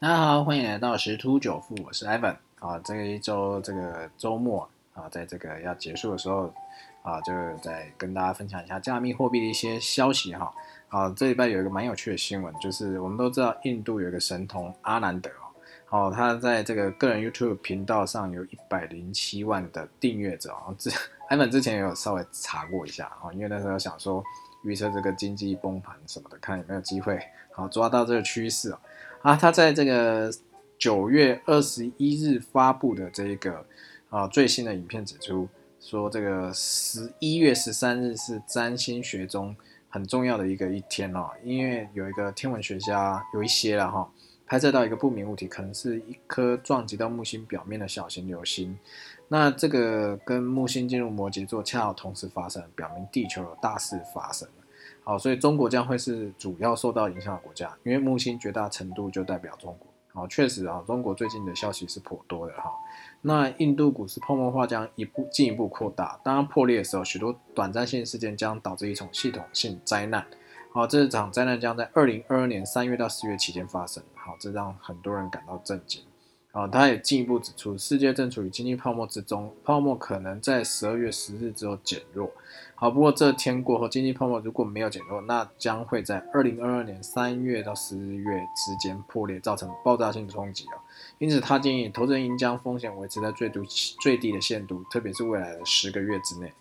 大家好，欢迎来到十突九富，我是 Evan 啊。这一周这个周末啊，在这个要结束的时候啊，就在跟大家分享一下加密货币的一些消息哈。啊，这礼拜有一个蛮有趣的新闻，就是我们都知道印度有一个神童阿南德哦，哦，他在这个个人 YouTube 频道上有一百零七万的订阅者哦。这 Ivan 之前也有稍微查过一下啊，因为那时候想说预测这个经济崩盘什么的，看有没有机会好抓到这个趋势哦。啊，他在这个九月二十一日发布的这个啊最新的影片指出，说这个十一月十三日是占星学中。很重要的一个一天哦，因为有一个天文学家有一些了哈，拍摄到一个不明物体，可能是一颗撞击到木星表面的小型流星。那这个跟木星进入摩羯座恰好同时发生，表明地球有大事发生。好，所以中国将会是主要受到影响的国家，因为木星绝大程度就代表中国。好，确实啊，中国最近的消息是颇多的哈。那印度股市泡沫化将一步进一步扩大，当破裂的时候，许多短暂性事件将导致一场系统性灾难。好，这场灾难将在二零二二年三月到四月期间发生。好，这让很多人感到震惊。啊，他也进一步指出，世界正处于经济泡沫之中，泡沫可能在十二月十日之后减弱。好，不过这天过后，经济泡沫如果没有减弱，那将会在二零二二年三月到十月之间破裂，造成爆炸性冲击啊。因此，他建议投资人应将风险维持在最低最低的限度，特别是未来的十个月之内。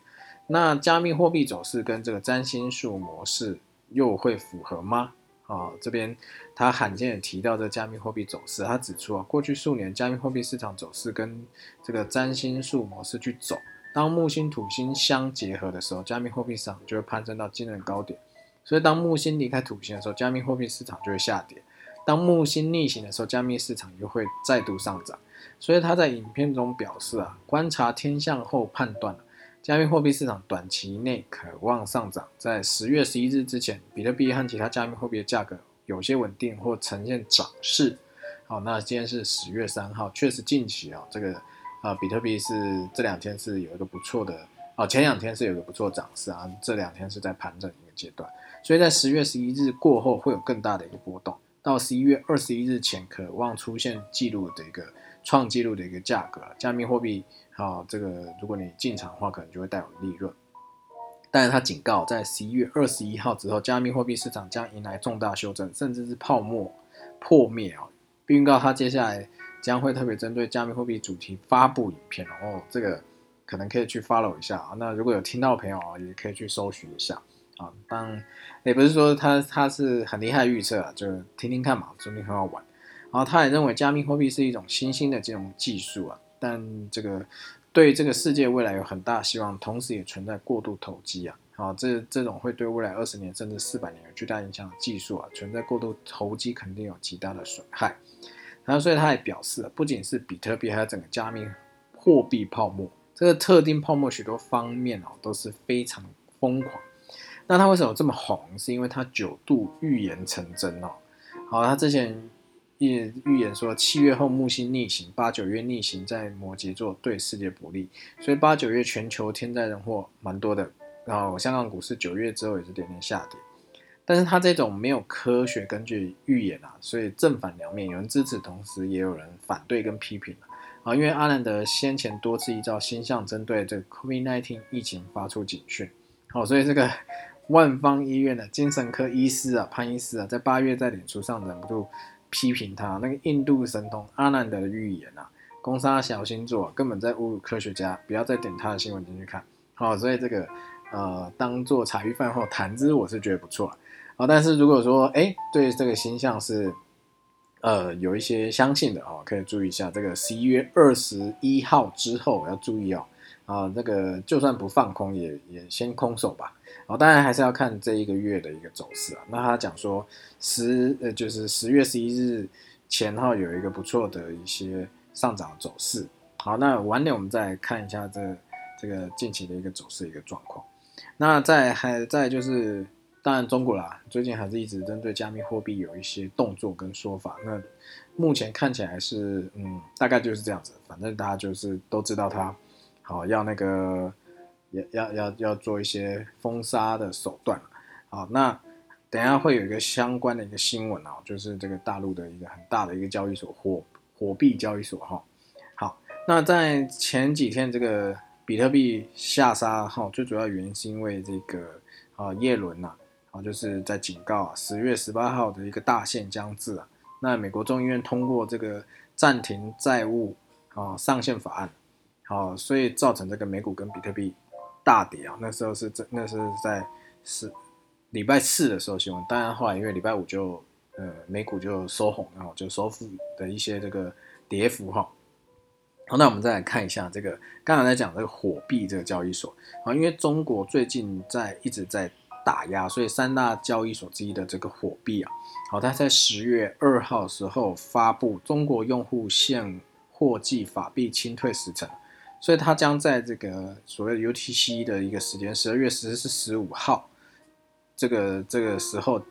那加密货币走势跟这个占星术模式又会符合吗？啊，这边他罕见的提到这加密货币走势，他指出啊，过去数年加密货币市场走势跟这个占星术模式去走，当木星土星相结合的时候，加密货币市场就会攀升到惊人高点，所以当木星离开土星的时候，加密货币市场就会下跌；当木星逆行的时候，加密市场又会再度上涨。所以他在影片中表示啊，观察天象后判断加密货币市场短期内渴望上涨，在十月十一日之前，比特币和其他加密货币的价格有些稳定或呈现涨势。好，那今天是十月三号，确实近期啊，这个啊，比特币是这两天是有一个不错的哦，前两天是有个不错涨势啊，这两天是在盘整一个阶段，所以在十月十一日过后会有更大的一个波动，到十一月二十一日前渴望出现记录的一个创纪录的一个价格，加密货币。啊，这个如果你进场的话，可能就会带有利润。但是他警告，在十一月二十一号之后，加密货币市场将迎来重大修正，甚至是泡沫破灭哦，并预告他接下来将会特别针对加密货币主题发布影片哦。这个可能可以去 follow 一下啊。那如果有听到的朋友啊，也可以去搜寻一下啊。当也不是说他他是很厉害预测啊，就听听看嘛，说不定很好玩。然后他也认为加密货币是一种新兴的这种技术啊。但这个对这个世界未来有很大希望，同时也存在过度投机啊！好，这这种会对未来二十年甚至四百年有巨大影响的技术啊，存在过度投机肯定有极大的损害。然后，所以他也表示，不仅是比特币，还有整个加密货币泡沫，这个特定泡沫许多方面哦都是非常疯狂。那他为什么这么红？是因为他九度预言成真哦。好，他之前。预预言说，七月后木星逆行，八九月逆行在摩羯座，对世界不利，所以八九月全球天灾人祸蛮多的。然后香港股市九月之后也是点点下跌，但是他这种没有科学根据预言啊，所以正反两面，有人支持，同时也有人反对跟批评啊。因为阿兰德先前多次依照星象针对这个 COVID-19 疫情发出警讯，好，所以这个万方医院的精神科医师啊，潘医师啊，在八月在脸书上忍不住。批评他那个印度神童阿南德的预言啊，攻杀小星座根本在侮辱科学家，不要再点他的新闻进去看。好，所以这个呃当做茶余饭后谈资，我是觉得不错啊。但是如果说哎对这个星象是呃有一些相信的哦，可以注意一下这个十一月二十一号之后要注意哦。啊，那个就算不放空，也也先空手吧。哦，当然还是要看这一个月的一个走势啊。那他讲说十呃，就是十月十一日前后有一个不错的一些上涨走势。好，那晚点我们再看一下这这个近期的一个走势一个状况。那在还在就是，当然中国啦，最近还是一直针对加密货币有一些动作跟说法。那目前看起来是嗯，大概就是这样子。反正大家就是都知道它。好，要那个，要要要要做一些封杀的手段好，那等下会有一个相关的一个新闻啊，就是这个大陆的一个很大的一个交易所火火币交易所哈。好，那在前几天这个比特币下杀哈，最主要原因是因为这个啊耶伦呐啊就是在警告啊十月十八号的一个大限将至啊。那美国众议院通过这个暂停债务啊上限法案，好，所以造成这个美股跟比特币大跌啊。那时候是在那是在是礼拜四的时候新闻，当然后来因为礼拜五就呃美股就收红，然后就收复的一些这个跌幅哈。好，那我们再来看一下这个刚才在讲这个火币这个交易所啊，因为中国最近在一直在。打压，所以三大交易所之一的这个火币啊，好，它在十月二号时候发布中国用户现货计法币清退时程，所以它将在这个所谓的 UTC 的一个时间，十二月十四、十五号这个这个时候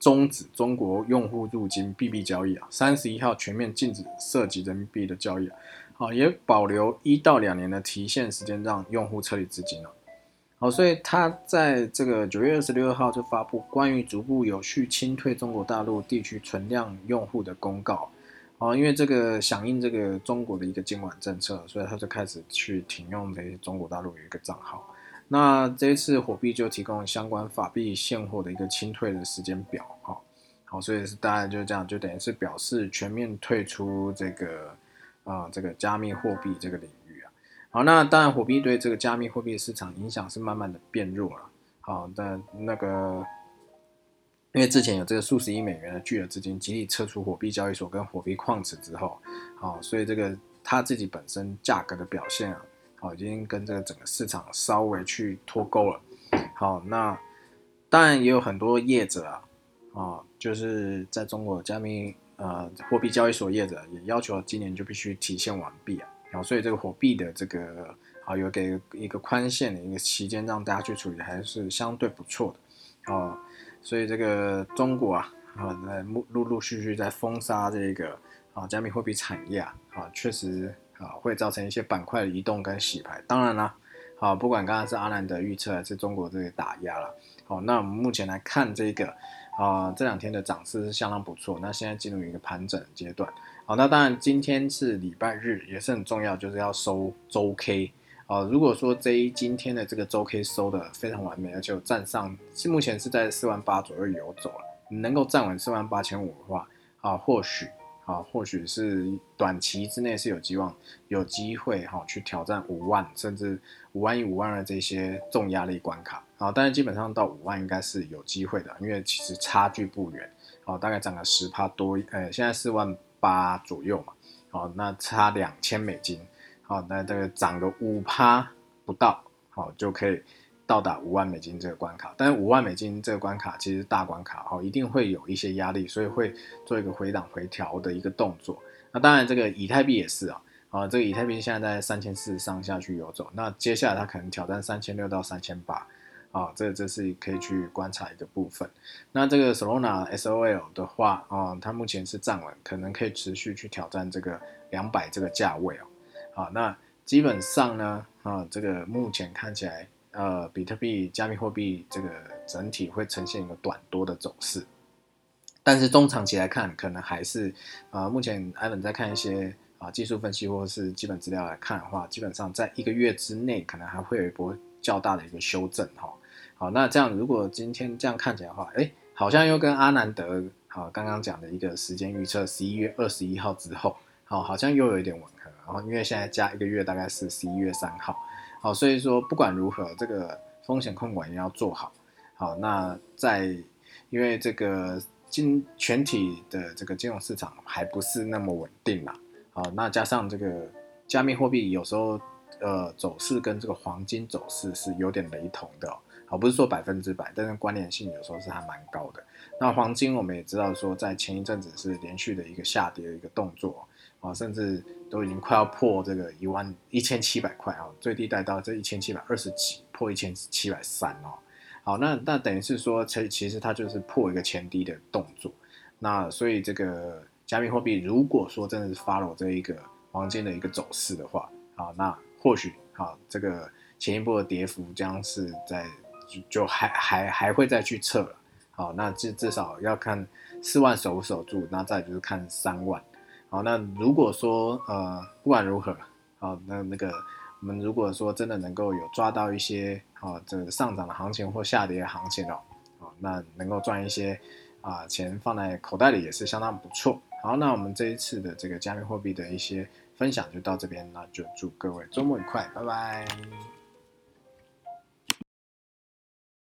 终止中国用户入金币币交易啊，三十一号全面禁止涉及人民币的交易啊，好，也保留一到两年的提现时间，让用户撤离资金了。好，所以他在这个九月二十六号就发布关于逐步有序清退中国大陆地区存量用户的公告。哦，因为这个响应这个中国的一个监管政策，所以他就开始去停用这些中国大陆有一个账号。那这一次火币就提供相关法币现货的一个清退的时间表。哈，好，所以是大概就这样，就等于是表示全面退出这个啊这个加密货币这个领域啊。好，那当然，火币对这个加密货币市场影响是慢慢的变弱了。好，但那个，因为之前有这个数十亿美元的巨额资金集体撤出火币交易所跟火币矿池之后，好，所以这个它自己本身价格的表现啊，好，已经跟这个整个市场稍微去脱钩了。好，那当然也有很多业者啊，啊，就是在中国加密呃货币交易所业者也要求今年就必须提现完毕啊。啊，所以这个火币的这个啊，有给一个宽限的一个期间，让大家去处理，还是相对不错的啊。所以这个中国啊，啊，在陆陆续续在封杀这个啊加密货币产业啊，啊，确实啊会造成一些板块的移动跟洗牌。当然啦，好，不管刚刚是阿南德预测还是中国这个打压了，好，那我们目前来看这个啊这两天的涨势是相当不错。那现在进入一个盘整阶段。好，那当然，今天是礼拜日，也是很重要，就是要收周 K 啊。如果说这一今天的这个周 K 收的非常完美，而且站上，是目前是在四万八左右游走了，能够站稳四万八千五的话，啊，或许啊，或许是短期之内是有希望，有机会哈去挑战五万，甚至五万一、五万二这些重压力关卡啊。但是基本上到五万应该是有机会的，因为其实差距不远，哦，大概涨了十帕多，呃，现在四万。八左右嘛，好，那差两千美金，好，那这个涨个五趴不到，好就可以到达五万美金这个关卡。但是五万美金这个关卡其实大关卡，好，一定会有一些压力，所以会做一个回档回调的一个动作。那当然这个以太币也是啊，啊，这个以太币现在在三千四上下去游走，那接下来它可能挑战三千六到三千八。啊，这这是可以去观察一个部分。那这个 Solana SOL 的话，啊，它目前是站稳，可能可以持续去挑战这个两百这个价位哦。好，那基本上呢，啊，这个目前看起来，呃，比特币加密货币这个整体会呈现一个短多的走势。但是中长期来看，可能还是，啊，目前艾伦在看一些啊技术分析或者是基本资料来看的话，基本上在一个月之内，可能还会有一波较大的一个修正哈。好，那这样如果今天这样看起来的话，哎，好像又跟阿南德好刚刚讲的一个时间预测，十一月二十一号之后，好，好像又有一点吻。然后因为现在加一个月大概是十一月三号，好，所以说不管如何，这个风险控管也要做好。好，那在因为这个金全体的这个金融市场还不是那么稳定啦，好，那加上这个加密货币有时候呃走势跟这个黄金走势是有点雷同的。而不是说百分之百，但是关联性有时候是还蛮高的。那黄金我们也知道说，在前一阵子是连续的一个下跌的一个动作啊，甚至都已经快要破这个一万一千七百块啊，最低带到这一千七百二十几，破一千七百三哦。好，那那等于是说，其其实它就是破一个前低的动作。那所以这个加密货币如果说真的是 follow 这一个黄金的一个走势的话，啊，那或许啊这个前一波的跌幅将是在。就还还还会再去测了，好，那至至少要看四万守不守住，那再就是看三万。好，那如果说呃不管如何，好，那那个我们如果说真的能够有抓到一些啊这个上涨的行情或下跌的行情哦，啊那能够赚一些啊钱放在口袋里也是相当不错。好，那我们这一次的这个加密货币的一些分享就到这边，那就祝各位周末愉快，拜拜。